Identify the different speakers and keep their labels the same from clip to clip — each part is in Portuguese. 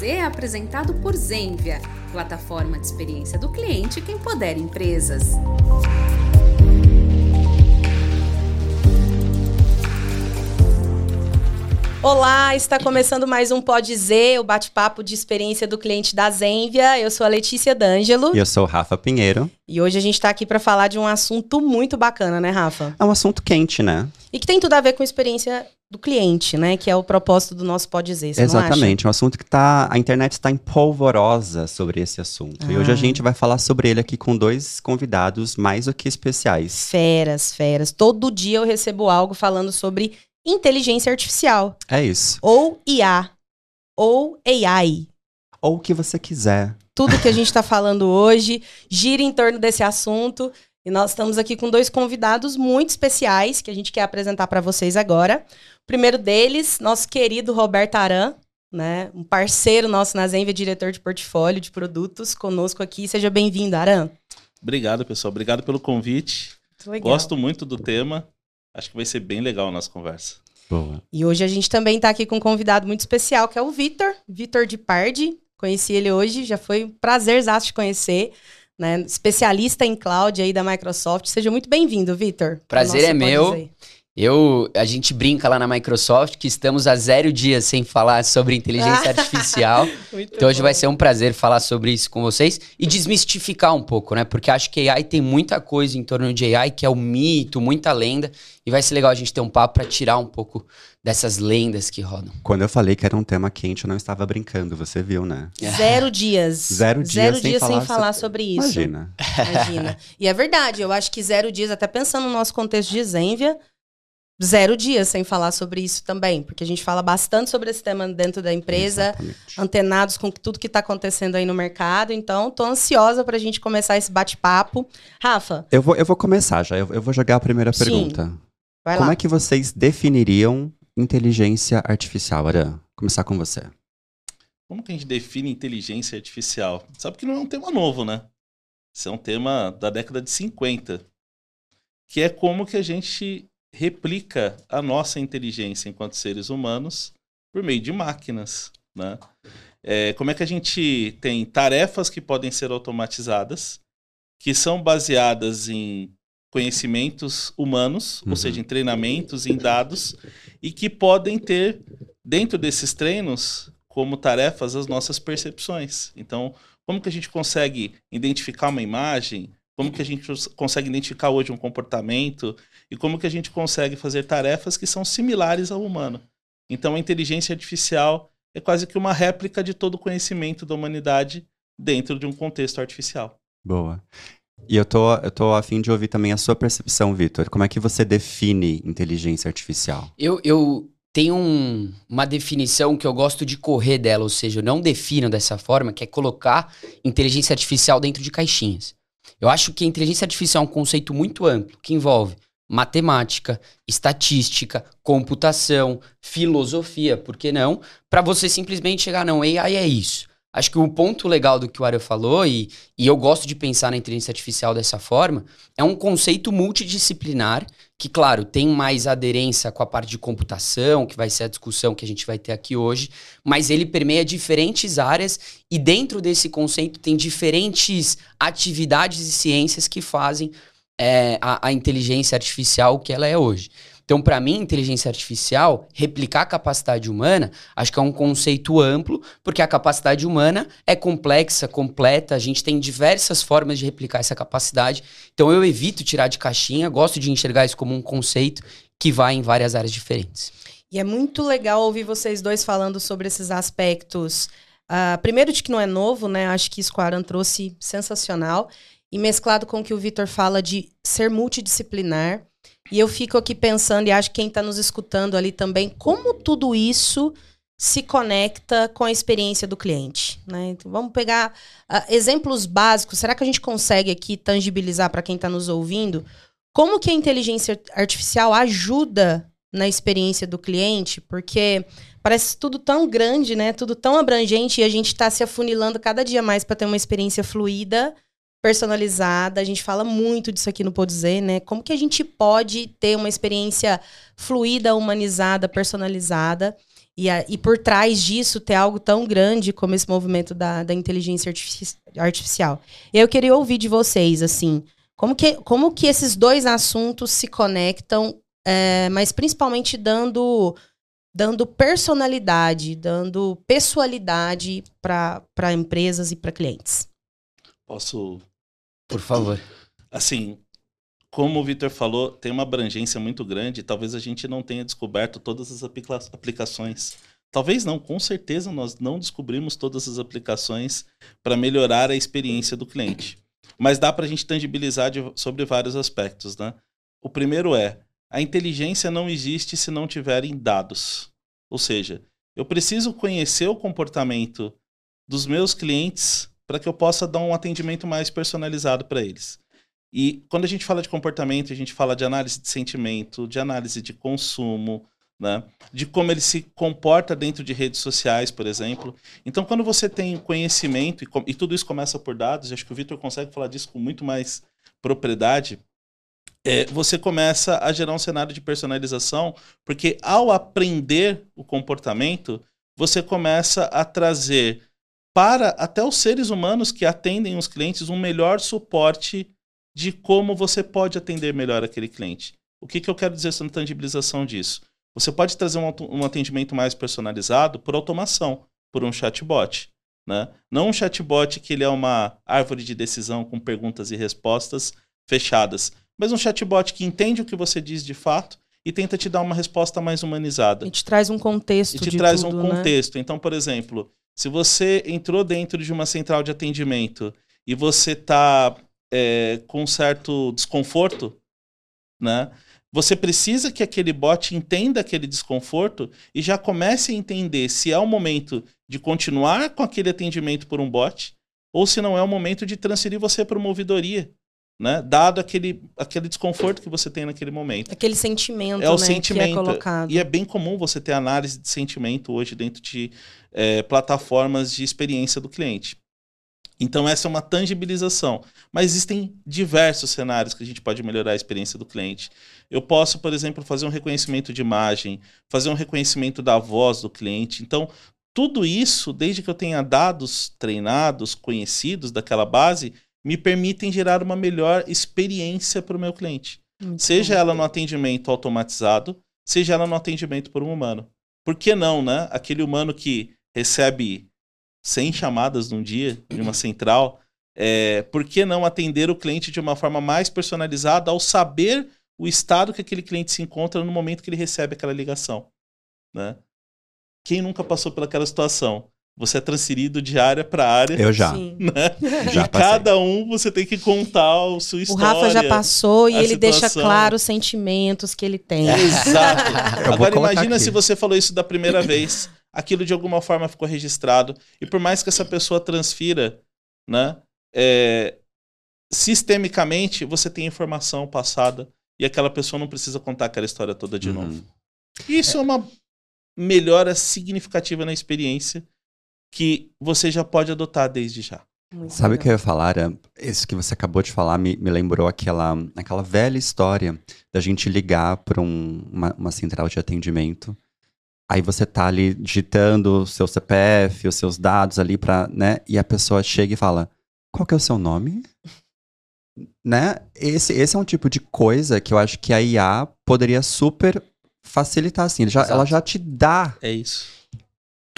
Speaker 1: Z é apresentado por Zenvia, plataforma de experiência do cliente que empodera empresas.
Speaker 2: Olá, está começando mais um Pode Z, o bate-papo de experiência do cliente da Zenvia. Eu sou a Letícia D'Angelo.
Speaker 3: E eu sou o Rafa Pinheiro.
Speaker 2: E hoje a gente está aqui para falar de um assunto muito bacana, né, Rafa?
Speaker 3: É um assunto quente, né?
Speaker 2: E que tem tudo a ver com experiência do cliente, né? Que é o propósito do nosso Pode Z. Você
Speaker 3: Exatamente, um assunto que tá. A internet está empolvorosa sobre esse assunto. Ah. E hoje a ah. gente vai falar sobre ele aqui com dois convidados mais do que especiais.
Speaker 2: Feras, feras. Todo dia eu recebo algo falando sobre inteligência artificial.
Speaker 3: É isso.
Speaker 2: Ou IA. Ou AI.
Speaker 3: Ou o que você quiser.
Speaker 2: Tudo que a gente está falando hoje gira em torno desse assunto. E nós estamos aqui com dois convidados muito especiais que a gente quer apresentar para vocês agora. O primeiro deles, nosso querido Roberto Aran, né? Um parceiro nosso na Zenvia, diretor de portfólio de produtos, conosco aqui. Seja bem-vindo, Aran.
Speaker 4: Obrigado, pessoal. Obrigado pelo convite. Muito Gosto muito do tema. Acho que vai ser bem legal a nossa conversa.
Speaker 2: Boa. E hoje a gente também está aqui com um convidado muito especial, que é o Vitor, Vitor de Pardi. Conheci ele hoje, já foi um prazer te conhecer. Né? Especialista em cloud aí da Microsoft. Seja muito bem-vindo, Vitor.
Speaker 5: Prazer é meu. Eu, a gente brinca lá na Microsoft que estamos há zero dias sem falar sobre inteligência artificial. então hoje bom. vai ser um prazer falar sobre isso com vocês e desmistificar um pouco, né? Porque acho que AI tem muita coisa em torno de AI que é o mito, muita lenda. E vai ser legal a gente ter um papo para tirar um pouco dessas lendas que rodam.
Speaker 3: Quando eu falei que era um tema quente, eu não estava brincando, você viu, né?
Speaker 2: Zero dias.
Speaker 3: Zero dias, zero sem, dias falar,
Speaker 2: sem falar sobre isso.
Speaker 3: Imagina.
Speaker 2: Imagina. E é verdade, eu acho que zero dias, até pensando no nosso contexto de Zenvia, zero dias sem falar sobre isso também, porque a gente fala bastante sobre esse tema dentro da empresa, Exatamente. antenados com tudo que está acontecendo aí no mercado. Então, estou ansiosa para a gente começar esse bate-papo. Rafa?
Speaker 3: Eu vou, eu vou começar já. Eu, eu vou jogar a primeira Sim. pergunta. Vai Como lá. é que vocês definiriam inteligência artificial, Aran? Começar com você.
Speaker 4: Como que a gente define inteligência artificial? Sabe que não é um tema novo, né? Isso é um tema da década de 50. Que é como que a gente replica a nossa inteligência enquanto seres humanos por meio de máquinas, né? É, como é que a gente tem tarefas que podem ser automatizadas, que são baseadas em conhecimentos humanos, uhum. ou seja, em treinamentos, em dados, e que podem ter, dentro desses treinos, como tarefas as nossas percepções. Então, como que a gente consegue identificar uma imagem, como que a gente consegue identificar hoje um comportamento e como que a gente consegue fazer tarefas que são similares ao humano. Então a inteligência artificial é quase que uma réplica de todo o conhecimento da humanidade dentro de um contexto artificial.
Speaker 3: Boa. E eu tô, eu tô a fim de ouvir também a sua percepção, Vitor. Como é que você define inteligência artificial?
Speaker 5: Eu, eu tenho um, uma definição que eu gosto de correr dela, ou seja, eu não defino dessa forma, que é colocar inteligência artificial dentro de caixinhas. Eu acho que inteligência artificial é um conceito muito amplo, que envolve matemática, estatística, computação, filosofia, por que não? Para você simplesmente chegar, não, AI é isso. Acho que o ponto legal do que o Ariel falou, e, e eu gosto de pensar na inteligência artificial dessa forma, é um conceito multidisciplinar que, claro, tem mais aderência com a parte de computação, que vai ser a discussão que a gente vai ter aqui hoje, mas ele permeia diferentes áreas e dentro desse conceito tem diferentes atividades e ciências que fazem é, a, a inteligência artificial que ela é hoje. Então, para mim, inteligência artificial, replicar a capacidade humana, acho que é um conceito amplo, porque a capacidade humana é complexa, completa, a gente tem diversas formas de replicar essa capacidade. Então, eu evito tirar de caixinha, gosto de enxergar isso como um conceito que vai em várias áreas diferentes.
Speaker 2: E é muito legal ouvir vocês dois falando sobre esses aspectos. Uh, primeiro, de que não é novo, né? Acho que isso que o Aran trouxe sensacional. E mesclado com o que o Vitor fala de ser multidisciplinar. E eu fico aqui pensando, e acho que quem está nos escutando ali também, como tudo isso se conecta com a experiência do cliente. Né? Então, vamos pegar uh, exemplos básicos. Será que a gente consegue aqui tangibilizar para quem está nos ouvindo como que a inteligência artificial ajuda na experiência do cliente? Porque parece tudo tão grande, né? Tudo tão abrangente e a gente está se afunilando cada dia mais para ter uma experiência fluida personalizada. A gente fala muito disso aqui no Pode né? Como que a gente pode ter uma experiência fluida, humanizada, personalizada? E, a, e por trás disso ter algo tão grande como esse movimento da, da inteligência artifici artificial. Eu queria ouvir de vocês, assim, como que, como que esses dois assuntos se conectam, é, mas principalmente dando, dando personalidade, dando pessoalidade para empresas e para clientes.
Speaker 4: Posso.
Speaker 5: Por favor.
Speaker 4: Assim, como o Victor falou, tem uma abrangência muito grande. Talvez a gente não tenha descoberto todas as aplica aplicações. Talvez não, com certeza nós não descobrimos todas as aplicações para melhorar a experiência do cliente. Mas dá para a gente tangibilizar de, sobre vários aspectos. Né? O primeiro é: a inteligência não existe se não tiverem dados. Ou seja, eu preciso conhecer o comportamento dos meus clientes para que eu possa dar um atendimento mais personalizado para eles. E quando a gente fala de comportamento, a gente fala de análise de sentimento, de análise de consumo, né? de como ele se comporta dentro de redes sociais, por exemplo. Então, quando você tem conhecimento, e, e tudo isso começa por dados, acho que o Vitor consegue falar disso com muito mais propriedade, é, você começa a gerar um cenário de personalização, porque ao aprender o comportamento, você começa a trazer para até os seres humanos que atendem os clientes um melhor suporte de como você pode atender melhor aquele cliente. O que, que eu quero dizer sobre tangibilização disso? Você pode trazer um, um atendimento mais personalizado por automação, por um chatbot. Né? Não um chatbot que ele é uma árvore de decisão com perguntas e respostas fechadas, mas um chatbot que entende o que você diz de fato e tenta te dar uma resposta mais humanizada.
Speaker 2: E te traz um contexto.
Speaker 4: E te traz tudo, um né? contexto. Né? Então, por exemplo, se você entrou dentro de uma central de atendimento e você está é, com certo desconforto, né? Você precisa que aquele bot entenda aquele desconforto e já comece a entender se é o momento de continuar com aquele atendimento por um bot ou se não é o momento de transferir você para uma ouvidoria, né? Dado aquele, aquele desconforto que você tem naquele momento.
Speaker 2: Aquele sentimento,
Speaker 4: é o
Speaker 2: né,
Speaker 4: sentimento.
Speaker 2: que é colocado.
Speaker 4: E é bem comum você ter análise de sentimento hoje dentro de é, plataformas de experiência do cliente. Então, essa é uma tangibilização. Mas existem diversos cenários que a gente pode melhorar a experiência do cliente. Eu posso, por exemplo, fazer um reconhecimento de imagem, fazer um reconhecimento da voz do cliente. Então, tudo isso, desde que eu tenha dados treinados, conhecidos daquela base, me permitem gerar uma melhor experiência para o meu cliente. Muito seja bom. ela no atendimento automatizado, seja ela no atendimento por um humano. Por que não, né? Aquele humano que recebe 100 chamadas num dia de uma central, é, por que não atender o cliente de uma forma mais personalizada ao saber o estado que aquele cliente se encontra no momento que ele recebe aquela ligação? Né? Quem nunca passou pelaquela situação? Você é transferido de área para área.
Speaker 3: Eu já.
Speaker 4: Né? já e cada um você tem que contar o seu história.
Speaker 2: O Rafa já passou e ele situação. deixa claro os sentimentos que ele tem.
Speaker 4: Exato. Agora imagina aqui. se você falou isso da primeira vez aquilo de alguma forma ficou registrado. E por mais que essa pessoa transfira, né, é, sistemicamente você tem informação passada e aquela pessoa não precisa contar aquela história toda de uhum. novo. Isso é. é uma melhora significativa na experiência que você já pode adotar desde já.
Speaker 3: Muito Sabe o que eu ia falar? Isso que você acabou de falar me, me lembrou aquela, aquela velha história da gente ligar para um, uma, uma central de atendimento Aí você tá ali digitando o seu CPF, os seus dados ali para, né? E a pessoa chega e fala: "Qual que é o seu nome?" né? Esse, esse é um tipo de coisa que eu acho que a IA poderia super facilitar assim. Já, ela já te dá
Speaker 4: É isso.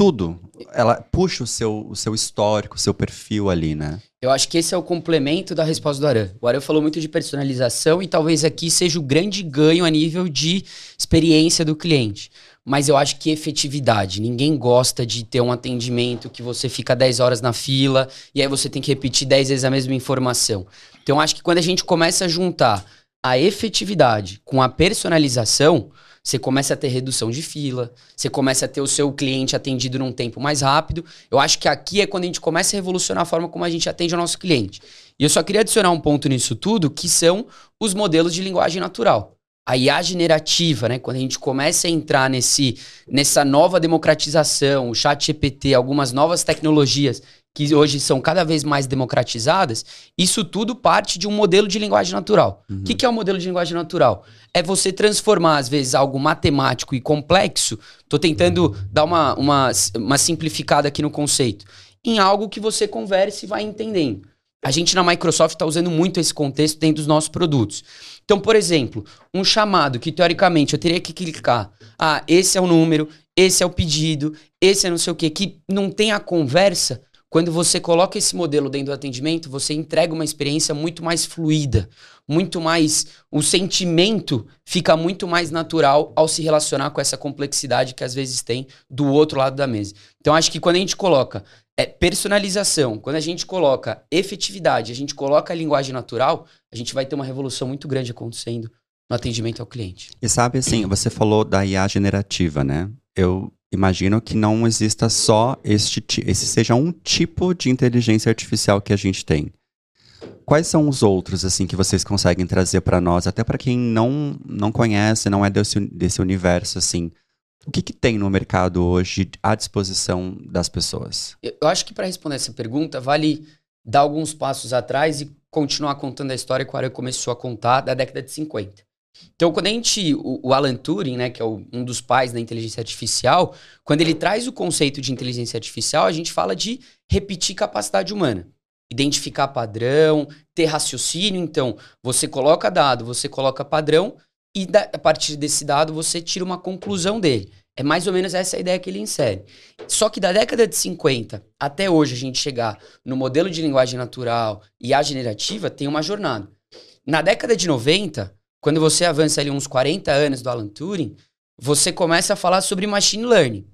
Speaker 3: Tudo. Ela puxa o seu, o seu histórico, o seu perfil ali, né?
Speaker 5: Eu acho que esse é o complemento da resposta do Aran. O Aran falou muito de personalização e talvez aqui seja o grande ganho a nível de experiência do cliente mas eu acho que efetividade. Ninguém gosta de ter um atendimento que você fica 10 horas na fila e aí você tem que repetir 10 vezes a mesma informação. Então, acho que quando a gente começa a juntar a efetividade com a personalização, você começa a ter redução de fila, você começa a ter o seu cliente atendido num tempo mais rápido. Eu acho que aqui é quando a gente começa a revolucionar a forma como a gente atende o nosso cliente. E eu só queria adicionar um ponto nisso tudo, que são os modelos de linguagem natural a IA generativa, né? Quando a gente começa a entrar nesse, nessa nova democratização, o chat GPT, algumas novas tecnologias que hoje são cada vez mais democratizadas, isso tudo parte de um modelo de linguagem natural. O
Speaker 3: Uhum.
Speaker 5: que, que é o modelo de linguagem natural? É você transformar, às vezes, algo matemático e complexo, tô tentando dar uma, uma, uma simplificada aqui no conceito, em algo que você converse e vai entendendo. A gente na Microsoft está usando muito esse contexto dentro dos nossos produtos. Então, por exemplo, um chamado que teoricamente eu teria que clicar. Ah, esse é o número, esse é o pedido, esse é não sei o quê, que não tem a conversa. Quando você coloca esse modelo dentro do atendimento, você entrega uma experiência muito mais fluida, muito mais. O sentimento fica muito mais natural ao se relacionar com essa complexidade que às vezes tem do outro lado da mesa. Então, acho que quando a gente coloca é, personalização, quando a gente coloca efetividade, a gente coloca a linguagem natural, a gente vai ter uma revolução muito grande acontecendo no atendimento ao cliente.
Speaker 3: E sabe assim, você falou da IA generativa, né? Eu imagino que não exista só este, esse seja um tipo de inteligência artificial que a gente tem. Quais são os outros assim que vocês conseguem trazer para nós, até para quem não não conhece, não é desse, desse universo assim? O que, que tem no mercado hoje à disposição das pessoas?
Speaker 5: Eu acho que para responder essa pergunta, vale dar alguns passos atrás e continuar contando a história que o Aran começou a contar da década de 50. Então, quando a gente. O, Alan Turing, né, que é um dos pais da inteligência artificial, quando ele traz o conceito de inteligência artificial, a gente fala de repetir capacidade humana. Identificar padrão, ter raciocínio. Então, você coloca dado, você coloca padrão, e da- a partir desse dado você tira uma conclusão dele. É mais ou menos essa ideia que ele insere. Só que da década de 50 até hoje a gente chegar no modelo de linguagem natural e a generativa tem uma jornada. Na década de 90, quando você avança ali uns 40 anos do Alan Turing, você começa a falar sobre machine learning.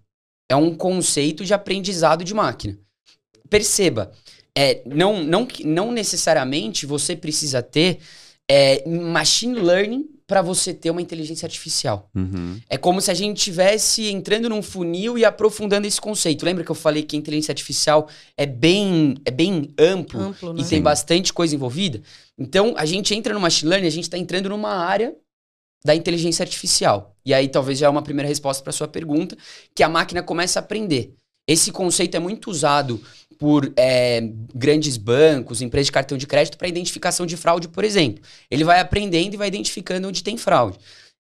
Speaker 5: É um conceito de aprendizado de máquina. Perceba, é, não, não, não necessariamente você precisa ter é, machine learning para você ter uma inteligência artificial.
Speaker 3: Uhum.
Speaker 5: É como se a gente estivesse entrando num funil e aprofundando esse conceito. Lembra que eu falei que a inteligência artificial é bem, é bem amplo
Speaker 2: Amplo,
Speaker 5: e
Speaker 2: né?
Speaker 5: tem
Speaker 3: Sim.
Speaker 5: bastante coisa envolvida? Então, a gente entra no machine learning, a gente está entrando numa área da inteligência artificial. E aí talvez já é uma primeira resposta para sua pergunta, que a máquina começa a aprender. Esse conceito é muito usado por é, grandes bancos, empresas de cartão de crédito para identificação de fraude, por exemplo. Ele vai aprendendo e vai identificando onde tem fraude.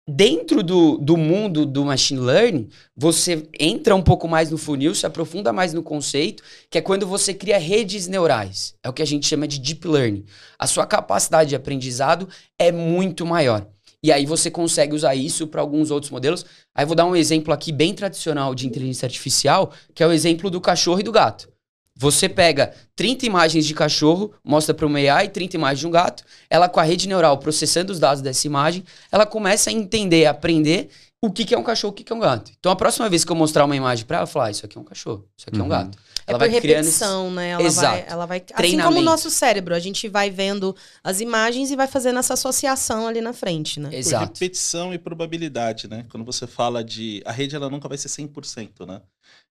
Speaker 5: Dentro do, do mundo do machine learning, você entra um pouco mais no funil, se aprofunda mais no conceito, que é quando você cria redes neurais. É o que a gente chama de deep learning. A sua capacidade de aprendizado é muito maior. E aí você consegue usar isso para alguns outros modelos. Aí vou dar um exemplo aqui bem tradicional de inteligência artificial, que é o exemplo do cachorro e do gato. Você pega 30 imagens de cachorro, mostra para uma AI, 30 imagens de um gato, ela com a rede neural processando os dados dessa imagem, ela começa a entender, a aprender o que, que é um cachorro, o que, que é um gato. Então a próxima vez que eu mostrar uma imagem para ela, eu falar, ah, isso aqui é um cachorro, isso aqui é um
Speaker 3: Uhum.
Speaker 5: gato.
Speaker 2: É
Speaker 5: Ela
Speaker 2: por
Speaker 5: vai criando
Speaker 2: repetição, né? Ela
Speaker 5: Exato.
Speaker 2: vai, ela vai. Assim como o nosso cérebro, a gente vai vendo as imagens e vai fazendo essa associação ali na frente, né?
Speaker 4: Por
Speaker 5: Exato.
Speaker 4: repetição e probabilidade, né? Quando você fala de. A rede ela nunca vai ser 100%, né?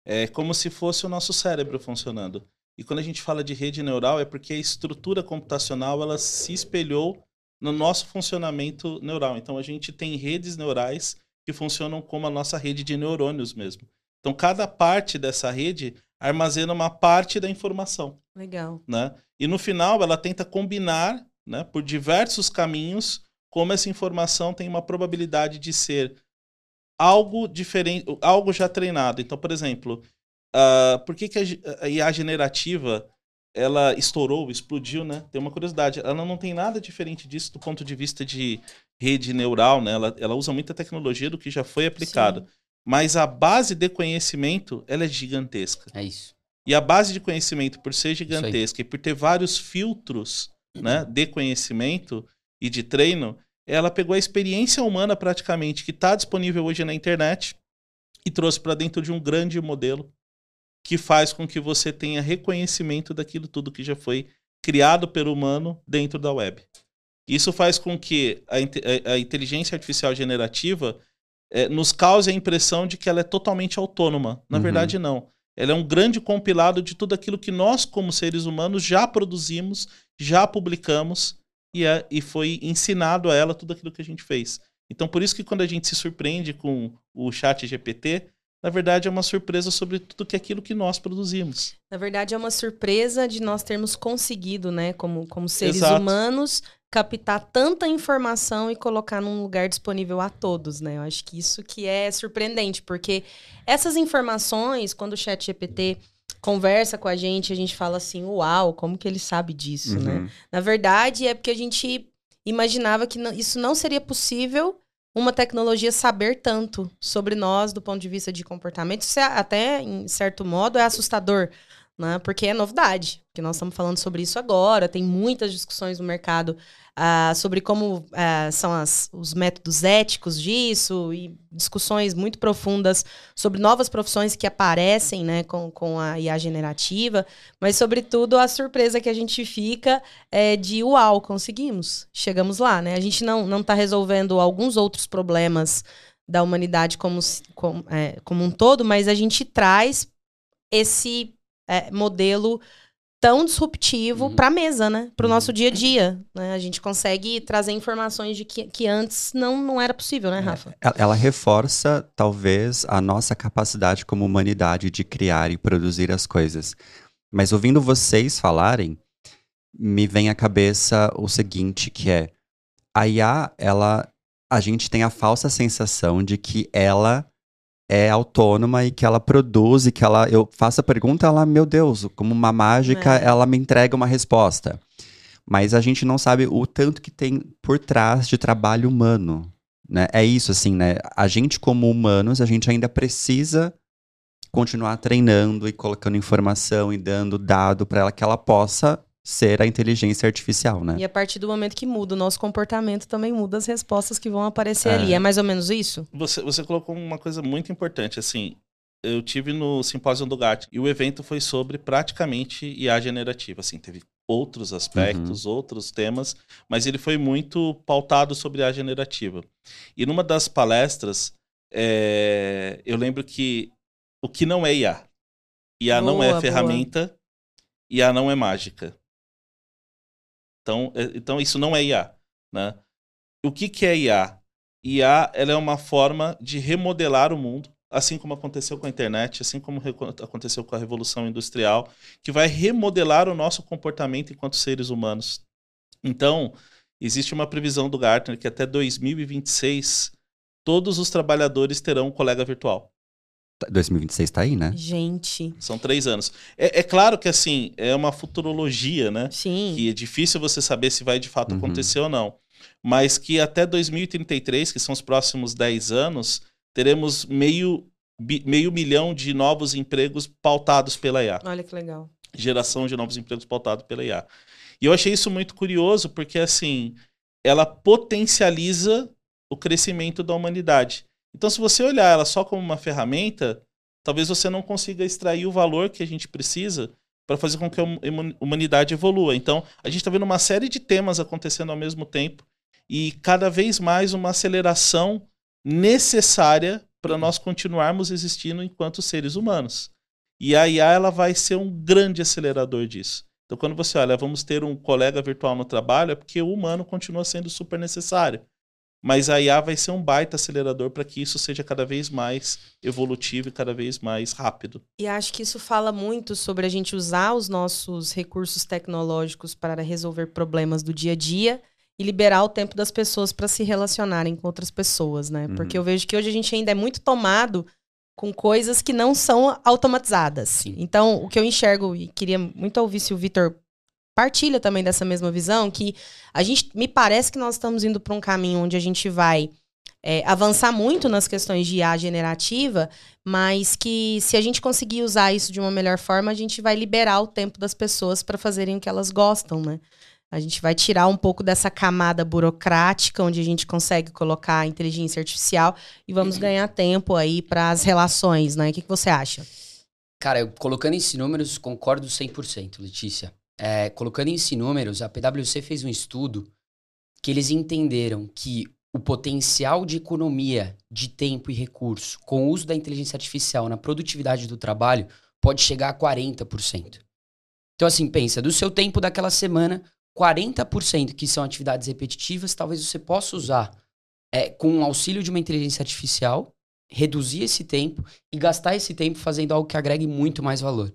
Speaker 4: É como se fosse o nosso cérebro funcionando. E quando a gente fala de rede neural, é porque a estrutura computacional ela se espelhou no nosso funcionamento neural. Então a gente tem redes neurais que funcionam como a nossa rede de neurônios mesmo. Então cada parte dessa rede armazena uma parte da informação
Speaker 2: Legal.
Speaker 4: né? E no final ela tenta combinar, né, por diversos caminhos, como essa informação tem uma probabilidade de ser algo diferente, algo já treinado. Então, por exemplo, ah, por que, que a a IA generativa ela estourou, explodiu, né? Tem uma curiosidade, ela não tem nada diferente disso do ponto de vista de rede neural, né? Ela, ela usa muita tecnologia do que já foi aplicado. Mas a base de conhecimento, ela é gigantesca.
Speaker 5: É isso.
Speaker 4: E a base de conhecimento, por ser gigantesca e por ter vários filtros né, de conhecimento e de treino, ela pegou a experiência humana praticamente que está disponível hoje na internet e trouxe para dentro de um grande modelo que faz com que você tenha reconhecimento daquilo tudo que já foi criado pelo humano dentro da web. Isso faz com que a, a- a inteligência artificial generativa eh, nos cause a impressão de que ela é totalmente autônoma. Na
Speaker 3: Uhum.
Speaker 4: verdade, não. Ela é um grande compilado de tudo aquilo que nós, como seres humanos, já produzimos, já publicamos e, é- e foi ensinado a ela tudo aquilo que a gente fez. Então, por isso que quando a gente se surpreende com o chat GPT, na verdade é uma surpresa sobre tudo que é aquilo que nós produzimos.
Speaker 2: Na verdade, é uma surpresa de nós termos conseguido, né, como, como seres
Speaker 4: Exato.
Speaker 2: humanos, captar tanta informação e colocar num lugar disponível a todos, né? Eu acho que isso que é surpreendente, porque essas informações, quando o chat GPT conversa com a gente, a gente fala assim, uau, como que ele sabe disso, né?
Speaker 3: Uhum.
Speaker 2: Na verdade, é porque a gente imaginava que isso não seria possível uma tecnologia saber tanto sobre nós do ponto de vista de comportamento. Isso é até, em certo modo, é assustador, né? Porque é novidade. Porque nós estamos falando sobre isso agora, tem muitas discussões no mercado ah, sobre como ah, são as- os métodos éticos disso e discussões muito profundas sobre novas profissões que aparecem né, com, com a IA generativa, mas, sobretudo, a surpresa que a gente fica é de uau, conseguimos, chegamos lá, né? A gente não está resolvendo alguns outros problemas da humanidade como, como, é, como um todo, mas a gente traz esse é, modelo tão disruptivo
Speaker 5: Uhum.
Speaker 2: para a mesa, né? Para o nosso dia a dia. Né? A gente consegue trazer informações de que, que antes não, não era possível, né, Rafa?
Speaker 3: Ela, ela reforça, talvez, a nossa capacidade como humanidade de criar e produzir as coisas. Mas ouvindo vocês falarem, me vem à cabeça o seguinte, que é a IA, ela, a gente tem a falsa sensação de que ela é autônoma e que ela produz e que ela, eu faço a pergunta, ela, meu Deus, como uma mágica,
Speaker 2: É.
Speaker 3: ela me entrega uma resposta. Mas a gente não sabe o tanto que tem por trás de trabalho humano, né? É isso, assim, né? A gente, como humanos, a gente ainda precisa continuar treinando e colocando informação e dando dado para ela que ela possa ser a inteligência artificial, né?
Speaker 2: E a partir do momento que muda o nosso comportamento, também muda as respostas que vão aparecer
Speaker 3: É.
Speaker 2: ali. É mais ou menos isso?
Speaker 4: Você, você colocou uma coisa muito importante, assim, eu tive no simpósio do Gartner e o evento foi sobre praticamente IA generativa, assim, teve outros aspectos, outros temas, mas ele foi muito pautado sobre IA generativa. E numa das palestras, é, eu lembro que o que não é IA? IA não
Speaker 2: Boa,
Speaker 4: é
Speaker 2: boa.
Speaker 4: ferramenta, IA não é mágica. Então, é- então isso não é IA, né? O que, que é IA? IA ela é uma forma de remodelar o mundo, assim como aconteceu com a internet, assim como aconteceu com a revolução industrial, que vai remodelar o nosso comportamento enquanto seres humanos. Então, existe uma previsão do Gartner que até 2026 todos os trabalhadores terão um colega virtual.
Speaker 3: 2026 tá aí, né?
Speaker 2: Gente,
Speaker 4: São três anos. É, é claro que assim é uma futurologia, né?
Speaker 2: sim.
Speaker 4: que é difícil você saber se vai de fato
Speaker 3: Uhum.
Speaker 4: acontecer ou não. Mas que até 2033, que são os próximos 10 anos, teremos meio, bi- meio milhão de novos empregos pautados pela IA.
Speaker 2: Olha que legal.
Speaker 4: Geração de novos empregos pautados pela IA. E eu achei isso muito curioso, porque assim, ela potencializa o crescimento da humanidade. Então, se você olhar ela só como uma ferramenta, talvez você não consiga extrair o valor que a gente precisa para fazer com que a hum- hum- humanidade evolua. Então, a gente está vendo uma série de temas acontecendo ao mesmo tempo e cada vez mais uma aceleração necessária para nós continuarmos existindo enquanto seres humanos. E a IA ela vai ser um grande acelerador disso. Então, quando você olha, vamos ter um colega virtual no trabalho, é porque o humano continua sendo super necessário. Mas a IA vai ser um baita acelerador para que isso seja cada vez mais evolutivo e cada vez mais rápido.
Speaker 2: E acho que isso fala muito sobre a gente usar os nossos recursos tecnológicos para resolver problemas do dia a dia e liberar o tempo das pessoas para se relacionarem com outras pessoas, né?
Speaker 3: Uhum.
Speaker 2: Porque eu vejo que hoje a gente ainda é muito tomado com coisas que não são automatizadas.
Speaker 5: Sim.
Speaker 2: Então, o que eu enxergo e queria muito ouvir se o Vitor partilha também dessa mesma visão, que a gente me parece que nós estamos indo para um caminho onde a gente vai é, avançar muito nas questões de IA generativa, mas que se a gente conseguir usar isso de uma melhor forma, a gente vai liberar o tempo das pessoas para fazerem o que elas gostam, né? A gente vai tirar um pouco dessa camada burocrática, onde a gente consegue colocar a inteligência artificial e vamos ganhar tempo aí para as relações, né? O que, que você acha?
Speaker 5: Cara, eu, colocando esses números, concordo 100%, Letícia. É, colocando esses números, a PwC fez um estudo que eles entenderam que o potencial de economia de tempo e recurso com o uso da inteligência artificial na produtividade do trabalho pode chegar a 40%. Então, assim, pensa, do seu tempo daquela semana, 40% que são atividades repetitivas, talvez você possa usar é, com o auxílio de uma inteligência artificial reduzir esse tempo e gastar esse tempo fazendo algo que agregue muito mais valor.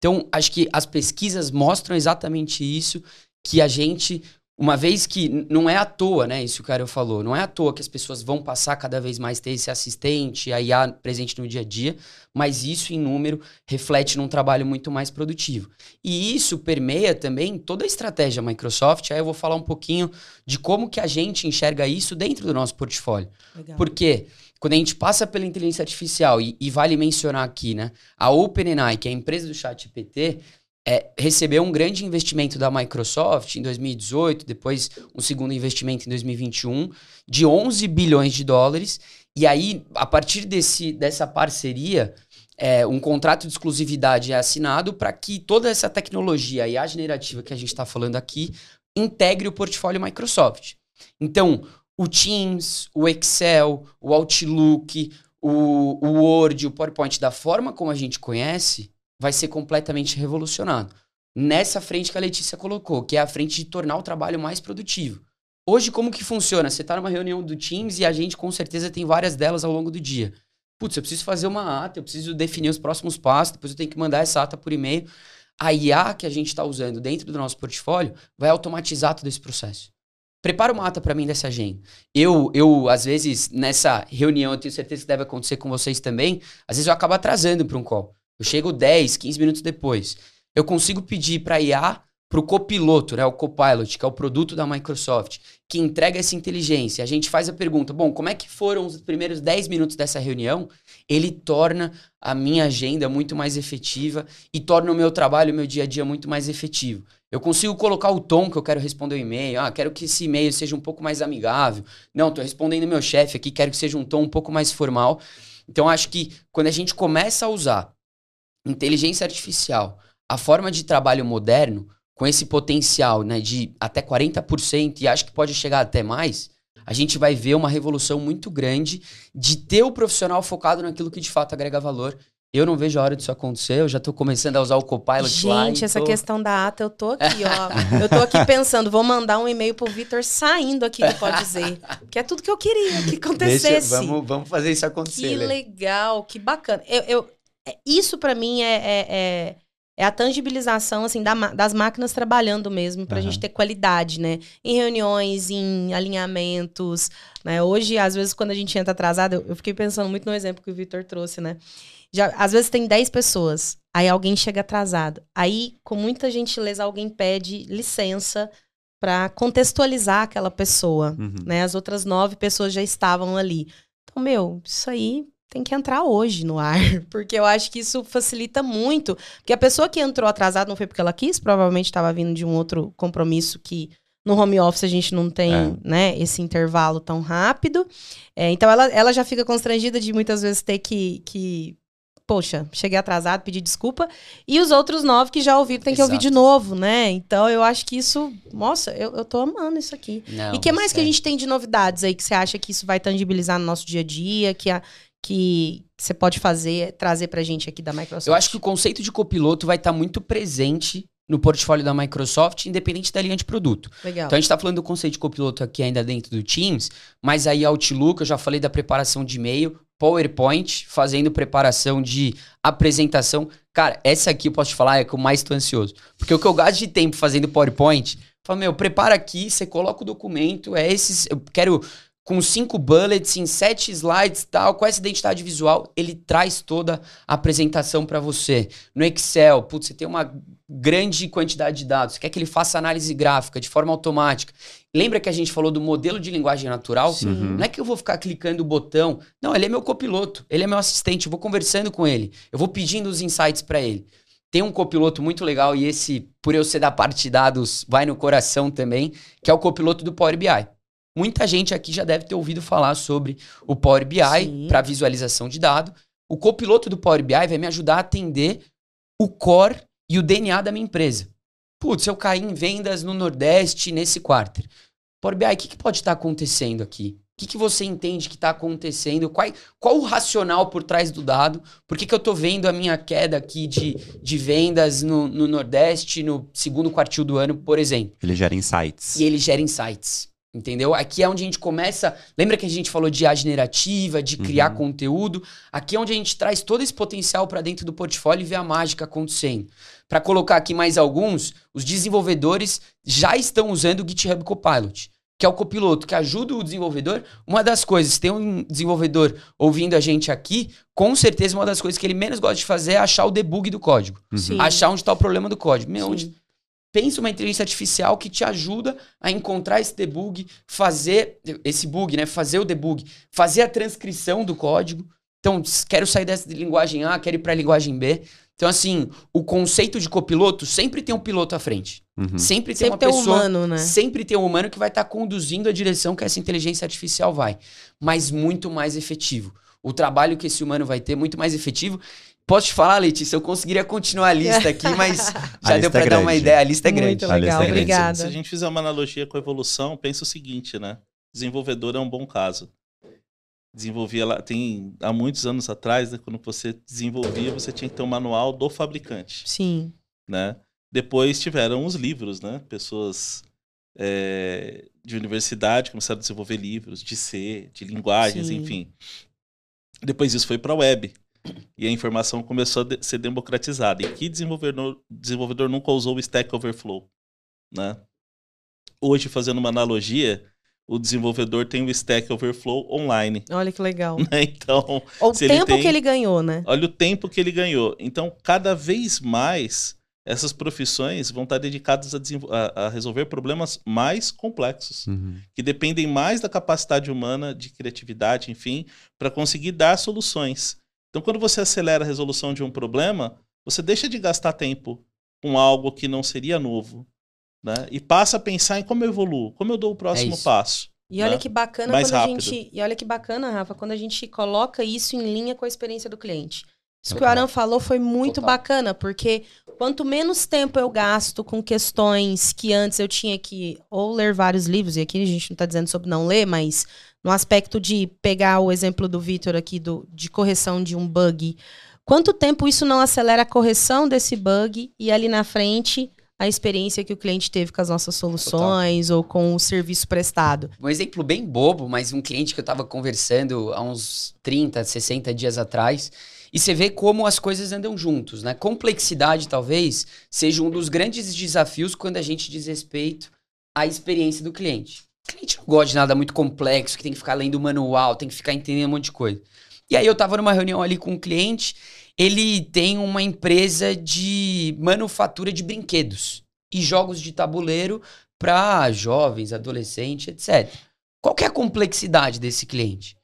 Speaker 5: Então, acho que as pesquisas mostram exatamente isso, que a gente uma vez que não é à toa, né, isso que o cara falou, não é à toa que as pessoas vão passar cada vez mais ter esse assistente, a IA presente no dia a dia, mas isso em número reflete num trabalho muito mais produtivo. E isso permeia também toda a estratégia Microsoft, aí eu vou falar um pouquinho de como que a gente enxerga isso dentro do nosso portfólio. Legal. Porque quando a gente passa pela inteligência artificial, e, e vale mencionar aqui, né, a OpenAI, que é a empresa do ChatGPT, é, recebeu um grande investimento da Microsoft em 2018, depois um segundo investimento em 2021 de 11 bilhões de dólares. E aí, a partir desse, dessa parceria, é, um contrato de exclusividade é assinado para que toda essa tecnologia e a generativa que a gente está falando aqui integre o portfólio Microsoft. Então, o Teams, o Excel, o Outlook, o, o Word, o PowerPoint, da forma como a gente conhece, vai ser completamente revolucionado. Nessa frente que a Letícia colocou, que é a frente de tornar o trabalho mais produtivo. Hoje, como que funciona? Você está numa reunião do Teams e a gente com certeza tem várias delas ao longo do dia. Putz, eu preciso fazer uma ata, eu preciso definir os próximos passos, depois eu tenho que mandar essa ata por e-mail. A IA que a gente está usando dentro do nosso portfólio vai automatizar todo esse processo. Prepara uma ata para mim dessa agenda. Eu, eu, às vezes, nessa reunião, eu tenho certeza que deve acontecer com vocês também, às vezes eu acabo atrasando para um call. Eu chego 10, 15 minutos depois. Eu consigo pedir para IA, para o copiloto, né, o Copilot, que é o produto da Microsoft, que entrega essa inteligência. A gente faz a pergunta: bom, como é que foram os primeiros 10 minutos dessa reunião? Ele torna a minha agenda muito mais efetiva e torna o meu trabalho, o meu dia a dia muito mais efetivo. Eu consigo colocar o tom que eu quero responder o e-mail. Ah, quero que esse e-mail seja um pouco mais amigável. Não, estou respondendo meu chefe aqui, quero que seja um tom um pouco mais formal. Então, acho que quando a gente começa a usar inteligência artificial, a forma de trabalho moderno, com esse potencial né, de até 40%, e acho que pode chegar até mais, a gente vai ver uma revolução muito grande de ter o profissional focado naquilo que de fato agrega valor. Eu não vejo a hora disso acontecer, eu já estou começando a usar o Copilot
Speaker 2: gente,
Speaker 5: lá.
Speaker 2: Gente, essa tô... questão da ata, eu tô aqui, ó. eu tô aqui pensando, vou mandar um e-mail pro Vitor saindo aqui do Pode Dizer. Que é tudo que eu queria que acontecesse.
Speaker 5: Deixa, vamos, vamos fazer isso acontecer.
Speaker 2: Que legal, que bacana. Eu, eu, é, isso para mim é, é, é, é, a tangibilização assim da, das máquinas trabalhando mesmo para a uhum. gente ter qualidade, né? Em reuniões, em alinhamentos, né? Hoje, às vezes, quando a gente entra atrasado, eu, eu fiquei pensando muito no exemplo que o Victor trouxe, né? Já, às vezes tem 10 pessoas, aí alguém chega atrasado. Aí, com muita gentileza, alguém pede licença para contextualizar aquela pessoa, uhum. né? As outras nove pessoas já estavam ali. Então, meu, isso aí tem que entrar hoje no ar, porque eu acho que isso facilita muito. Porque a pessoa que entrou atrasada não foi porque ela quis, provavelmente estava vindo de um outro compromisso que no home office a gente não tem é. né, esse intervalo tão rápido. É, então ela, ela já fica constrangida de muitas vezes ter que, que poxa, cheguei atrasado, pedi desculpa. E os outros nove que já ouviram tem que Exato. ouvir de novo, né? Então eu acho que isso, nossa, eu, eu tô amando isso aqui. Não, e o que mais que a gente tem de novidades aí que você acha que isso vai tangibilizar no nosso dia a dia, que a, que você pode fazer, trazer pra gente aqui da Microsoft?
Speaker 5: Eu acho que o conceito de copiloto vai estar tá muito presente no portfólio da Microsoft, independente da linha de produto. Legal. Então a gente está falando do conceito de copiloto aqui ainda dentro do Teams, mas aí Outlook, eu já falei da preparação de e-mail, PowerPoint, fazendo preparação de apresentação. Cara, essa aqui eu posso te falar é que eu mais estou ansioso. Porque o que eu gasto de tempo fazendo PowerPoint, fala, meu, prepara aqui, você coloca o documento, é esses. Eu quero com cinco bullets em sete slides tal, com essa identidade visual, ele traz toda a apresentação para você. No Excel, putz, você tem uma grande quantidade de dados, quer que ele faça análise gráfica de forma automática. Lembra que a gente falou do modelo de linguagem natural? Sim. Uhum. Não é que eu vou ficar clicando o botão. Não, ele é meu copiloto, ele é meu assistente, eu vou conversando com ele, eu vou pedindo os insights para ele. Tem um copiloto muito legal e esse, por eu ser da parte de dados, vai no coração também, que é o copiloto do Power BI. Muita gente aqui já deve ter ouvido falar sobre o Power BI para visualização de dado. O copiloto do Power BI vai me ajudar a atender o core e o DNA da minha empresa. Putz, eu caí em vendas no Nordeste nesse quarter. Power BI, o que, que pode estar acontecendo aqui? O que, que você entende que está acontecendo? Qual, qual o racional por trás do dado? Por que, que eu estou vendo a minha queda aqui de, de vendas no, no Nordeste no segundo quartil do ano, por exemplo?
Speaker 3: Ele gera insights.
Speaker 5: E ele gera insights. Entendeu? Aqui é onde a gente começa. Lembra que a gente falou de IA generativa, de criar
Speaker 3: Uhum.
Speaker 5: conteúdo? Aqui é onde a gente traz todo esse potencial para dentro do portfólio e vê a mágica acontecendo. Para colocar aqui mais alguns, os desenvolvedores já estão usando o GitHub Copilot, que é o copiloto que ajuda o desenvolvedor. Uma das coisas, se tem um desenvolvedor ouvindo a gente aqui, com certeza uma das coisas que ele menos gosta de fazer é achar o debug do código.
Speaker 3: Uhum.
Speaker 5: Achar onde está o problema do código. Meu,
Speaker 2: Sim.
Speaker 5: onde pensa uma inteligência artificial que te ajuda a encontrar esse debug, fazer esse bug, né? Fazer o debug, fazer a transcrição do código. Então, quero sair dessa de linguagem A, quero ir para a linguagem B. Então, assim, o conceito de copiloto sempre tem um piloto à frente.
Speaker 3: Uhum.
Speaker 5: Sempre tem
Speaker 2: Sempre
Speaker 5: uma
Speaker 2: tem um
Speaker 5: pessoa,
Speaker 2: humano, né?
Speaker 5: sempre tem um humano que vai estar conduzindo a direção que essa inteligência artificial vai, mas muito mais efetivo. O trabalho que esse humano vai ter é muito mais efetivo. Posso te falar, Letícia, eu conseguiria continuar a lista aqui, mas já deu
Speaker 3: é
Speaker 5: para dar uma ideia. A lista é
Speaker 2: Muito
Speaker 5: grande.
Speaker 3: A lista
Speaker 2: legal,
Speaker 3: é grande.
Speaker 2: obrigada.
Speaker 4: Se a gente fizer uma analogia com a evolução, pensa o seguinte, né? Desenvolvedor é um bom caso. Desenvolvia lá, tem há muitos anos atrás, né, quando você desenvolvia, você tinha que ter um manual do fabricante,
Speaker 2: Sim.
Speaker 4: né? Depois tiveram os livros, né? Pessoas é, de universidade começaram a desenvolver livros de C, de linguagens,
Speaker 2: Sim.
Speaker 4: enfim. Depois isso foi para a web. E a informação começou a de- ser democratizada. E que desenvolvedor, desenvolvedor nunca usou o Stack Overflow? Né? Hoje, fazendo uma analogia, o desenvolvedor tem o Stack Overflow online.
Speaker 2: Olha que legal.
Speaker 4: né? Então,
Speaker 2: O
Speaker 4: Se ele
Speaker 2: tempo
Speaker 4: tem-
Speaker 2: que ele ganhou, né?
Speaker 4: olha o tempo que ele ganhou. Então, cada vez mais, essas profissões vão estar dedicadas a, desenvol- a- a resolver problemas mais complexos
Speaker 3: Uhum.
Speaker 4: que dependem mais da capacidade humana, de criatividade, enfim, para conseguir dar soluções. Então, quando você acelera a resolução de um problema, você deixa de gastar tempo com algo que não seria novo, né? E passa a pensar em como eu evoluo, como eu dou o próximo
Speaker 5: isso.
Speaker 4: passo.
Speaker 2: E olha
Speaker 4: né?
Speaker 2: que bacana
Speaker 4: Mais
Speaker 2: quando a
Speaker 4: rápido.
Speaker 2: gente. E olha que bacana, Rafa, quando a gente coloca isso em linha com a experiência do cliente. Isso que o
Speaker 5: Total.
Speaker 2: Aran falou foi muito
Speaker 5: Total.
Speaker 2: bacana, porque quanto menos tempo eu gasto com questões que antes eu tinha que ou ler vários livros, e aqui a gente não está dizendo sobre não ler, mas no aspecto de pegar o exemplo do Vitor aqui do, de correção de um bug, quanto tempo isso não acelera a correção desse bug e ali na frente a experiência que o cliente teve com as nossas soluções ou com o serviço prestado.
Speaker 5: Um exemplo bem bobo, mas um cliente que eu tava conversando há uns 30, 60 dias atrás. E você vê como as coisas andam juntos, né? Complexidade, talvez, seja um dos grandes desafios quando a gente diz respeito à experiência do cliente. O cliente não gosta de nada muito complexo, que tem que ficar lendo o manual, tem que ficar entendendo um monte de coisa. E aí eu tava numa reunião ali com um cliente, ele tem uma empresa de manufatura de brinquedos e jogos de tabuleiro para jovens, adolescentes, etc. Qual é a complexidade desse cliente?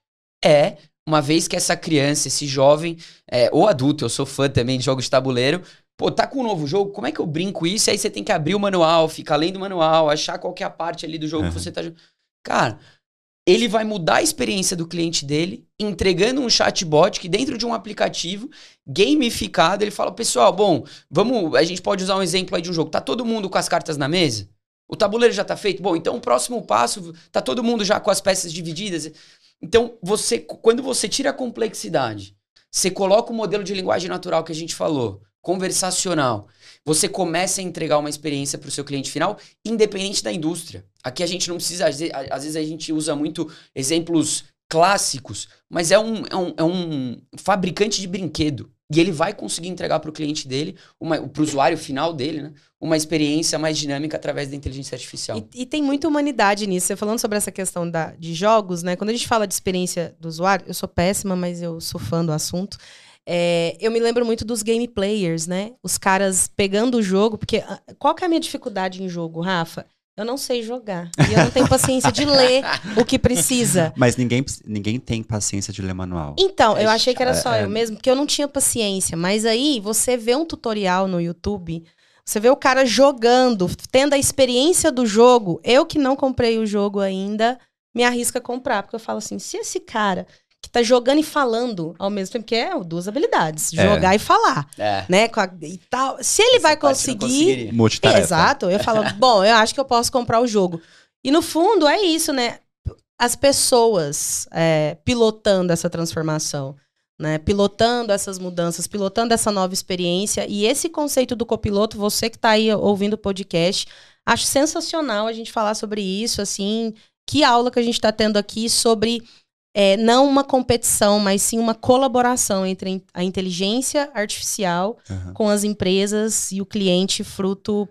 Speaker 5: É, uma vez que essa criança, esse jovem, é, ou adulto, eu sou fã também de jogos de tabuleiro, pô, tá com um novo jogo, como é que eu brinco isso? Aí você tem que abrir o manual, ficar lendo o manual, achar qual que é a parte ali do jogo que
Speaker 3: Uhum.
Speaker 5: você tá jogando. Cara, ele vai mudar a experiência do cliente dele, entregando um chatbot que dentro de um aplicativo gamificado, ele fala, pessoal, bom, vamos, a gente pode usar um exemplo aí de um jogo. Tá todo mundo com as cartas na mesa? O tabuleiro já tá feito? Bom, então o próximo passo, tá todo mundo já com as peças divididas? Então, você, quando você tira a complexidade, você coloca o modelo de linguagem natural que a gente falou, conversacional, você começa a entregar uma experiência para o seu cliente final, independente da indústria. Aqui a gente não precisa, às ve- às vezes a gente usa muito exemplos clássicos, mas é um, é um, é um fabricante de brinquedo. E ele vai conseguir entregar para o cliente dele, para o usuário final dele, né, uma experiência mais dinâmica através da inteligência artificial.
Speaker 2: E, e tem muita humanidade nisso. Você falando sobre essa questão da, de jogos, né? Quando a gente fala de experiência do usuário, eu sou péssima, mas eu sou fã do assunto. É, eu me lembro muito dos game players, né? Os caras pegando o jogo, porque ah, qual que é a minha dificuldade em jogo, Rafa? Eu não sei jogar. E eu não tenho paciência de ler o que precisa.
Speaker 3: Mas ninguém, ninguém tem paciência de ler manual.
Speaker 2: Então, eu
Speaker 5: É
Speaker 2: achei que era só
Speaker 3: chato.
Speaker 2: eu mesmo, porque eu não tinha paciência. Mas aí, você vê um tutorial no YouTube, você vê o cara jogando, tendo a experiência do jogo. Eu que não comprei o jogo ainda, me arrisco a comprar. Porque eu falo assim, se esse cara tá jogando e falando ao mesmo tempo, que é duas habilidades,
Speaker 3: É.
Speaker 2: jogar e falar,
Speaker 5: É.
Speaker 2: né? com a- e tal. Se ele vai
Speaker 5: Essa não
Speaker 2: conseguir... Exato. Eu falo, bom, eu acho que eu posso comprar o jogo. E no fundo é isso, né? As pessoas é, pilotando essa transformação, né? Pilotando essas mudanças, pilotando essa nova experiência. E esse conceito do copiloto, você que está aí ouvindo o podcast, acho sensacional a gente falar sobre isso, assim. que aula que a gente está tendo aqui sobre é, não uma competição, mas sim uma colaboração entre a inteligência artificial
Speaker 3: Aham.
Speaker 2: com as empresas e o cliente, fruto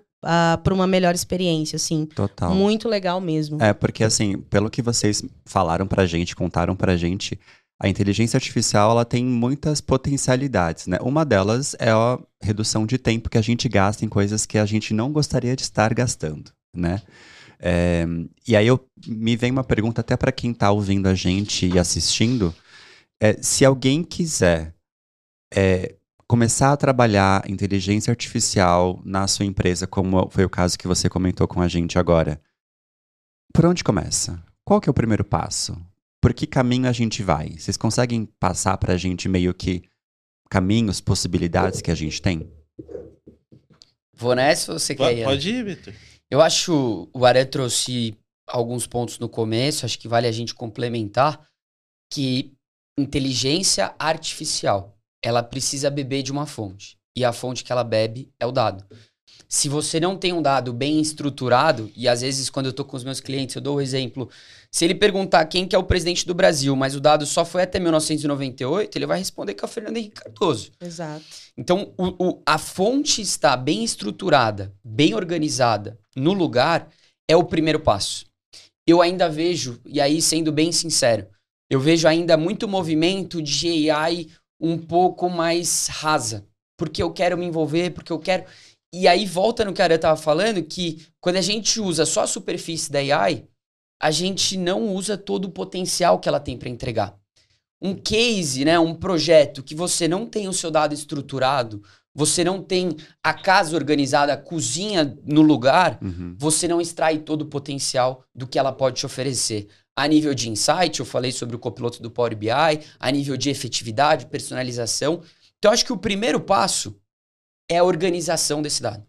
Speaker 2: para uma melhor experiência, assim.
Speaker 3: Total.
Speaker 2: Muito legal mesmo.
Speaker 3: É, porque assim, pelo que vocês falaram pra gente, contaram pra gente, a inteligência artificial ela tem muitas potencialidades, né? Uma delas é a redução de tempo que a gente gasta em coisas que a gente não gostaria de estar gastando, né? É, e aí eu, me vem uma pergunta até pra quem tá ouvindo a gente e assistindo, é, se alguém quiser é, começar a trabalhar inteligência artificial na sua empresa, como foi o caso que você comentou com a gente agora, por onde começa? Qual que é o primeiro passo? Por que caminho a gente vai? Vocês conseguem passar pra gente meio que caminhos, possibilidades que a gente tem?
Speaker 5: Vou nessa ou você quer
Speaker 4: Pode,
Speaker 5: ir?
Speaker 4: pode ir, Vitor.
Speaker 5: Eu acho o Aré trouxe alguns pontos no começo, acho que vale a gente complementar que inteligência artificial, ela precisa beber de uma fonte. E a fonte que ela bebe é o dado. Se você não tem um dado bem estruturado, e às vezes quando eu tô com os meus clientes, eu dou o exemplo, se ele perguntar quem que é o presidente do Brasil, mas o dado só foi até 1998, ele vai responder que é o Fernando Henrique Cardoso.
Speaker 2: Exato.
Speaker 5: Então, o- o- a fonte está bem estruturada, bem organizada, no lugar, é o primeiro passo. Eu ainda vejo, e aí sendo bem sincero, eu vejo ainda muito movimento de AI um pouco mais rasa. Porque eu quero me envolver, porque eu quero. E aí volta no que a Ara estava falando, que quando a gente usa só a superfície da AI, a gente não usa todo o potencial que ela tem para entregar um case, né, um projeto que você não tem o seu dado estruturado, você não tem a casa organizada, a cozinha no lugar,
Speaker 3: Uhum.
Speaker 5: você não extrai todo o potencial do que ela pode te oferecer. A nível de insight, eu falei sobre o copiloto do Power BI, a nível de efetividade, personalização. Então, acho que o primeiro passo é a organização desse dado.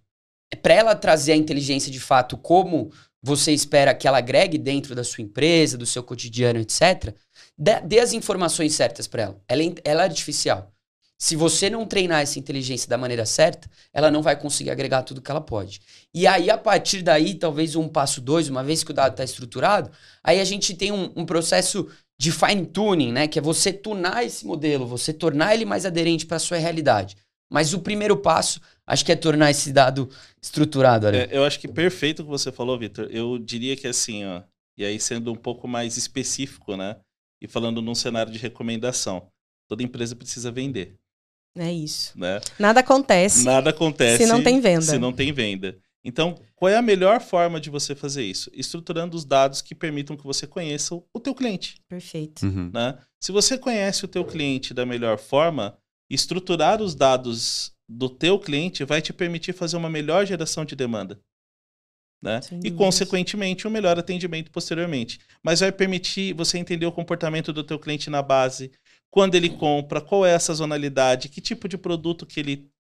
Speaker 5: É para ela trazer a inteligência de fato como você espera que ela agregue dentro da sua empresa, do seu cotidiano, etc. Dê, as informações certas para ela. Ela é, ela é artificial. Se você não treinar essa inteligência da maneira certa, ela não vai conseguir agregar tudo que ela pode. E aí, a partir daí, talvez um passo dois, uma vez que o dado está estruturado, aí a gente tem um, um processo de fine tuning, né? Que é você tunar esse modelo, você tornar ele mais aderente para a sua realidade. Mas o primeiro passo, acho que é tornar esse dado estruturado.
Speaker 4: É, eu acho que perfeito o que você falou, Vitor. Eu diria que assim, ó, e aí sendo um pouco mais específico, né? E falando num cenário de recomendação, toda empresa precisa vender,
Speaker 2: É isso.
Speaker 4: né?
Speaker 2: Nada acontece.
Speaker 4: Nada acontece
Speaker 2: se não tem venda.
Speaker 4: Se não tem venda. Então, qual é a melhor forma de você fazer isso? Estruturando os dados que permitam que você conheça o- o teu cliente,
Speaker 2: Perfeito.
Speaker 3: Uhum.
Speaker 4: né? Se você conhece o teu cliente da melhor forma, estruturar os dados do teu cliente vai te permitir fazer uma melhor geração de demanda. Né? E, consequentemente, um melhor atendimento posteriormente. Mas vai permitir você entender o comportamento do teu cliente na base, quando ele compra, qual é a sazonalidade, que tipo de produto que ele,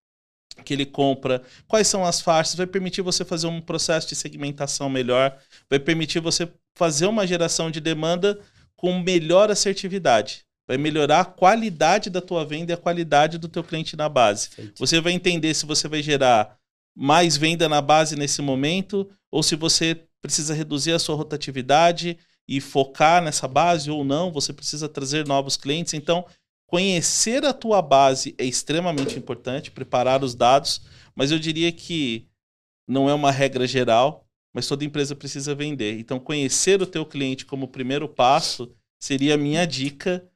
Speaker 4: que ele compra, quais são as faixas, vai permitir você fazer um processo de segmentação melhor, vai permitir você fazer uma geração de demanda com melhor assertividade. Vai melhorar a qualidade da tua venda e a qualidade do teu cliente na base.
Speaker 5: Perfeito.
Speaker 4: Você vai entender se você vai gerar mais venda na base nesse momento ou se você precisa reduzir a sua rotatividade e focar nessa base ou não, você precisa trazer novos clientes. Então, conhecer a tua base é extremamente importante, preparar os dados, mas eu diria que não é uma regra geral, mas toda empresa precisa vender. Então, conhecer o teu cliente como primeiro passo seria a minha dica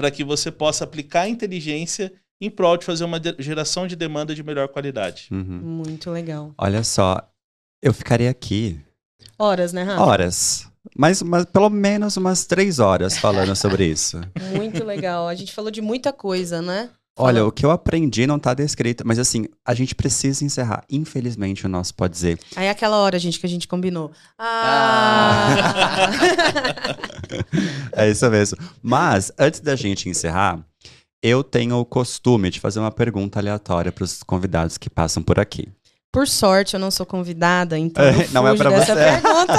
Speaker 4: para que você possa aplicar a inteligência em prol de fazer uma de- geração de demanda de melhor qualidade.
Speaker 3: Uhum.
Speaker 2: Muito legal.
Speaker 3: Olha só, eu ficaria aqui
Speaker 2: Horas, né, Rafa?
Speaker 3: horas. Mas, mas pelo menos umas três horas falando sobre isso.
Speaker 2: Muito legal. A gente falou de muita coisa, né?
Speaker 3: Olha, o que eu aprendi não tá descrito, mas assim, a gente precisa encerrar. Infelizmente, o nosso pode dizer.
Speaker 2: Aí é aquela hora, gente, que a gente combinou. Ah!
Speaker 3: É isso mesmo. Mas, antes da gente encerrar, eu tenho o costume de fazer uma pergunta aleatória para os convidados que passam por aqui.
Speaker 2: Por sorte, eu não sou convidada, então eu
Speaker 3: não é
Speaker 2: dessa
Speaker 3: você.
Speaker 2: pergunta.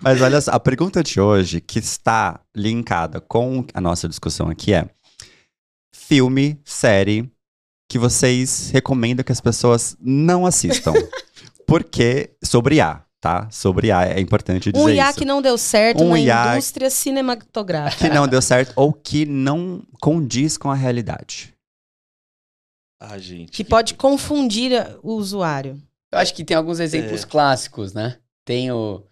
Speaker 3: Mas olha só, a pergunta de hoje, que está linkada com a nossa discussão aqui, é: filme, série que vocês recomendam que as pessoas não assistam? Porque, sobre A. tá? Sobre IA, é importante dizer
Speaker 2: Um IA
Speaker 3: isso.
Speaker 2: que não deu certo
Speaker 3: Um
Speaker 2: na
Speaker 3: IA
Speaker 2: indústria cinematográfica.
Speaker 3: que não deu certo ou que não condiz com a realidade.
Speaker 4: Ah, gente.
Speaker 2: Que pode confundir a- o usuário.
Speaker 5: Eu acho que tem alguns exemplos
Speaker 4: É.
Speaker 5: clássicos, né? Tem o,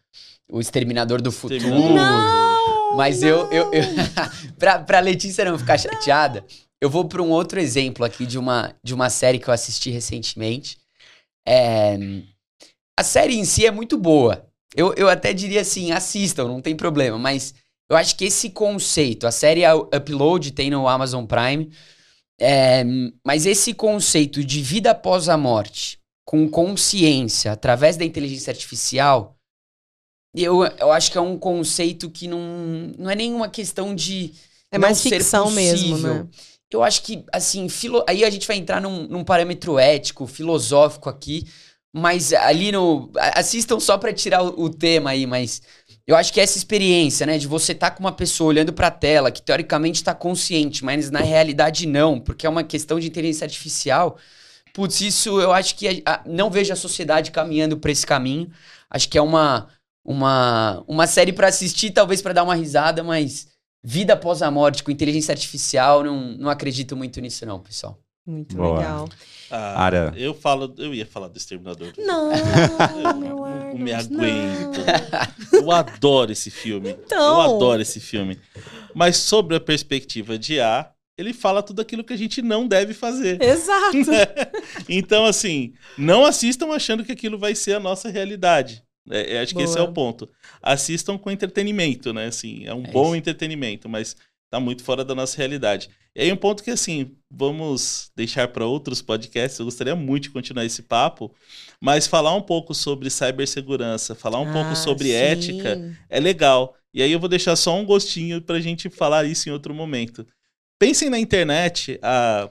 Speaker 5: o Exterminador do Futuro.
Speaker 2: Não!
Speaker 5: Mas eu, eu, eu pra, pra Letícia não ficar chateada, eu vou pra um outro exemplo aqui de uma, de uma série que eu assisti recentemente. É, a série em si é muito boa. Eu, eu até diria assim, assistam, não tem problema. Mas eu acho que esse conceito, a série Upload tem no Amazon Prime, é, mas esse conceito de vida após a morte, com consciência, através da inteligência artificial, eu, eu acho que é um conceito que não, não é nenhuma questão de.
Speaker 2: É mais ficção mesmo,
Speaker 5: possível.
Speaker 2: né?
Speaker 5: Eu acho que, assim, filo... aí a gente vai entrar num, num parâmetro ético, filosófico aqui, mas ali no. a- Assistam só pra tirar o, tema aí, mas eu acho que essa experiência, né, de você estar com uma pessoa olhando pra tela, que teoricamente tá consciente, mas na realidade não, porque é uma questão de inteligência artificial. Putz, isso eu acho que a- a- não vejo a sociedade caminhando pra esse caminho. Acho que é uma uma, uma série pra assistir, talvez pra dar uma risada, mas vida após a morte com inteligência artificial, não, não acredito muito nisso não, pessoal.
Speaker 2: Muito
Speaker 3: Boa.
Speaker 2: legal.
Speaker 4: Ah,
Speaker 3: Ara.
Speaker 4: Eu falo, eu ia falar do Exterminador. do
Speaker 2: Não,
Speaker 4: Eu
Speaker 2: meu
Speaker 4: não
Speaker 2: Arnold,
Speaker 4: me
Speaker 2: não.
Speaker 4: aguento. Eu adoro esse filme.
Speaker 2: Então.
Speaker 4: Eu adoro esse filme. Mas sobre a perspectiva de A, ele fala tudo aquilo que a gente não deve fazer.
Speaker 2: Exato.
Speaker 4: Então, assim, não assistam achando que aquilo vai ser a nossa realidade. É, é, acho que esse é
Speaker 2: Boa.
Speaker 4: o ponto. Assistam com entretenimento, né? Assim, é um
Speaker 5: É
Speaker 4: bom
Speaker 5: isso.
Speaker 4: entretenimento, mas tá muito fora da nossa realidade. E aí um ponto que, assim, vamos deixar para outros podcasts. Eu gostaria muito de continuar esse papo, mas falar um pouco sobre cibersegurança, falar um pouco
Speaker 2: Ah,
Speaker 4: sobre
Speaker 2: sim.
Speaker 4: ética é legal. E aí eu vou deixar só um gostinho pra gente falar isso em outro momento. Pensem na internet há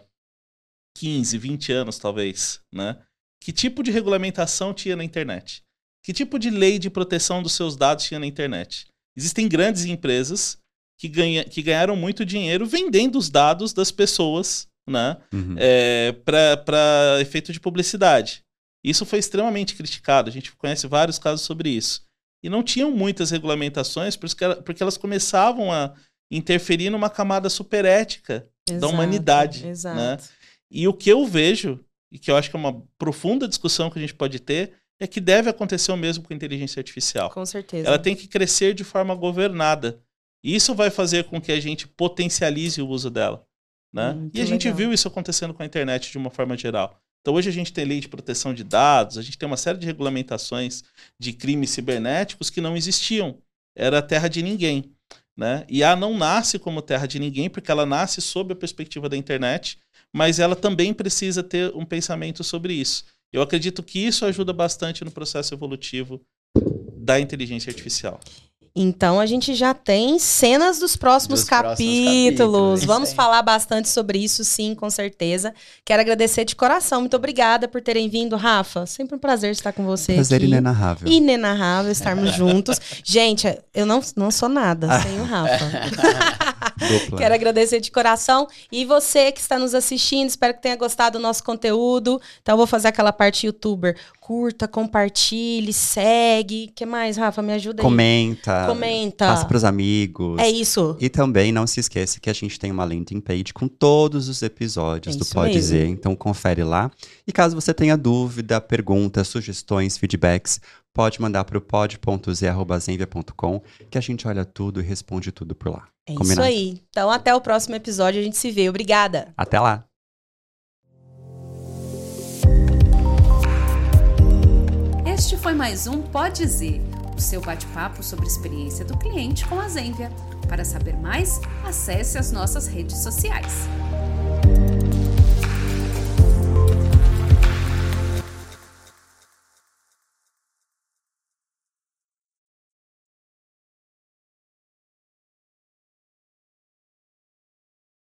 Speaker 4: 15, 20 anos, talvez, né? Que tipo de regulamentação tinha na internet? Que tipo de lei de proteção dos seus dados tinha na internet? Existem grandes empresas que, ganha, que ganharam muito dinheiro vendendo os dados das pessoas, né?
Speaker 3: Uhum.
Speaker 4: é, para efeito de publicidade. Isso foi extremamente criticado. A gente conhece vários casos sobre isso. E não tinham muitas regulamentações porque ela- porque elas começavam a interferir numa camada superética da
Speaker 2: Exato,
Speaker 4: humanidade.
Speaker 2: Exato.
Speaker 4: Né? E o que eu vejo, e que eu acho que é uma profunda discussão que a gente pode ter, é que deve acontecer o mesmo com a inteligência artificial.
Speaker 2: Com certeza.
Speaker 4: Ela tem que crescer de forma governada. E isso vai fazer com que a gente potencialize o uso dela. Né?
Speaker 2: Muito
Speaker 4: e a gente
Speaker 2: legal.
Speaker 4: viu isso acontecendo com a internet de uma forma geral. Então hoje a gente tem lei de proteção de dados, a gente tem uma série de regulamentações de crimes cibernéticos que não existiam. Era terra de ninguém. Né? E a não nasce como terra de ninguém, porque ela nasce sob a perspectiva da internet, mas ela também precisa ter um pensamento sobre isso. Eu acredito que isso ajuda bastante no processo evolutivo da inteligência artificial.
Speaker 2: Então a gente já tem cenas dos próximos
Speaker 5: Dos próximos
Speaker 2: capítulos.
Speaker 5: capítulos, isso
Speaker 2: Vamos
Speaker 5: aí.
Speaker 2: falar bastante sobre isso, sim, com certeza. Quero agradecer de coração. Muito obrigada por terem vindo, Rafa. Sempre um prazer estar com você
Speaker 3: Prazer
Speaker 2: aqui.
Speaker 3: inenarrável.
Speaker 2: Inenarrável estarmos juntos. Gente, eu não, não sou nada sem o Rafa.
Speaker 3: Dupla.
Speaker 2: Quero agradecer de coração. E você que está nos assistindo, espero que tenha gostado do nosso conteúdo. Então, eu vou fazer aquela parte youtuber. Curta, compartilhe, segue. O que mais, Rafa? Me ajuda aí.
Speaker 3: Comenta.
Speaker 2: Comenta.
Speaker 3: Passa pros amigos.
Speaker 2: É isso.
Speaker 3: E também não se esqueça que a gente tem uma landing page com todos os episódios
Speaker 2: É
Speaker 3: do Pode
Speaker 2: mesmo.
Speaker 3: Dizer. Então confere lá. E caso você tenha dúvida, perguntas, sugestões, feedbacks, pode mandar para o pod.z.zenvia.com que a gente olha tudo e responde tudo por lá.
Speaker 2: É isso
Speaker 3: Combinado?
Speaker 2: aí. Então, até o próximo episódio. A gente se vê. Obrigada.
Speaker 3: Até lá!
Speaker 1: Este foi mais um Pode Dizer, o seu bate-papo sobre a experiência do cliente com a Zenvia. Para saber mais, acesse as nossas redes sociais.